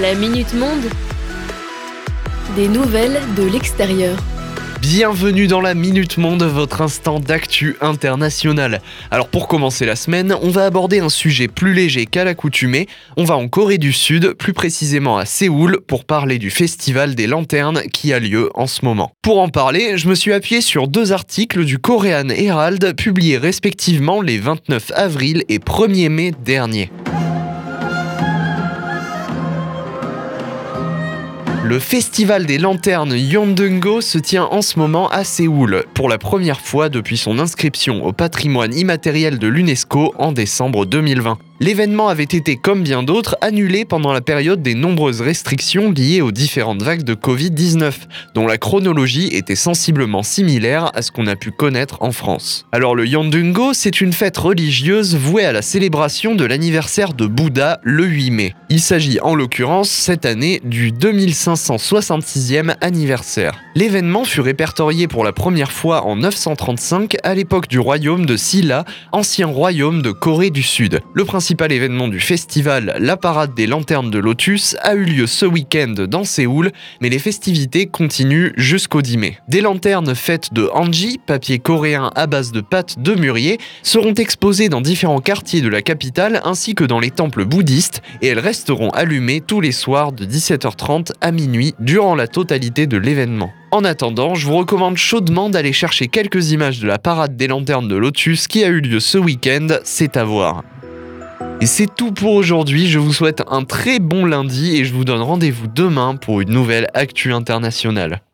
La Minute Monde. Des nouvelles de l'extérieur. Bienvenue dans la Minute Monde, votre instant d'actu international. Alors pour commencer la semaine, on va aborder un sujet plus léger qu'à l'accoutumée. On va en Corée du Sud, plus précisément à Séoul, pour parler du festival des lanternes qui a lieu en ce moment. Pour en parler, je me suis appuyé sur deux articles du Korean Herald publiés respectivement les 29 avril et 1er mai dernier. Le festival des lanternes Yondengo se tient en ce moment à Séoul, pour la première fois depuis son inscription au patrimoine immatériel de l'UNESCO en décembre 2020. L'événement avait été, comme bien d'autres, annulé pendant la période des nombreuses restrictions liées aux différentes vagues de Covid-19, dont la chronologie était sensiblement similaire à ce qu'on a pu connaître en France. Alors le Yandungo, c'est une fête religieuse vouée à la célébration de l'anniversaire de Bouddha le 8 mai. Il s'agit en l'occurrence cette année du 2566e anniversaire. L'événement fut répertorié pour la première fois en 935 à l'époque du royaume de Silla, ancien royaume de Corée du Sud. Principal événement du festival, la parade des lanternes de Lotus, a eu lieu ce week-end dans Séoul, mais les festivités continuent jusqu'au 10 mai. Des lanternes faites de hanji, papier coréen à base de pâte de mûrier, seront exposées dans différents quartiers de la capitale ainsi que dans les temples bouddhistes et elles resteront allumées tous les soirs de 17h30 à minuit durant la totalité de l'événement. En attendant, je vous recommande chaudement d'aller chercher quelques images de la parade des lanternes de Lotus qui a eu lieu ce week-end, c'est à voir. Et c'est tout pour aujourd'hui, je vous souhaite un très bon lundi et je vous donne rendez-vous demain pour une nouvelle Actu Internationale.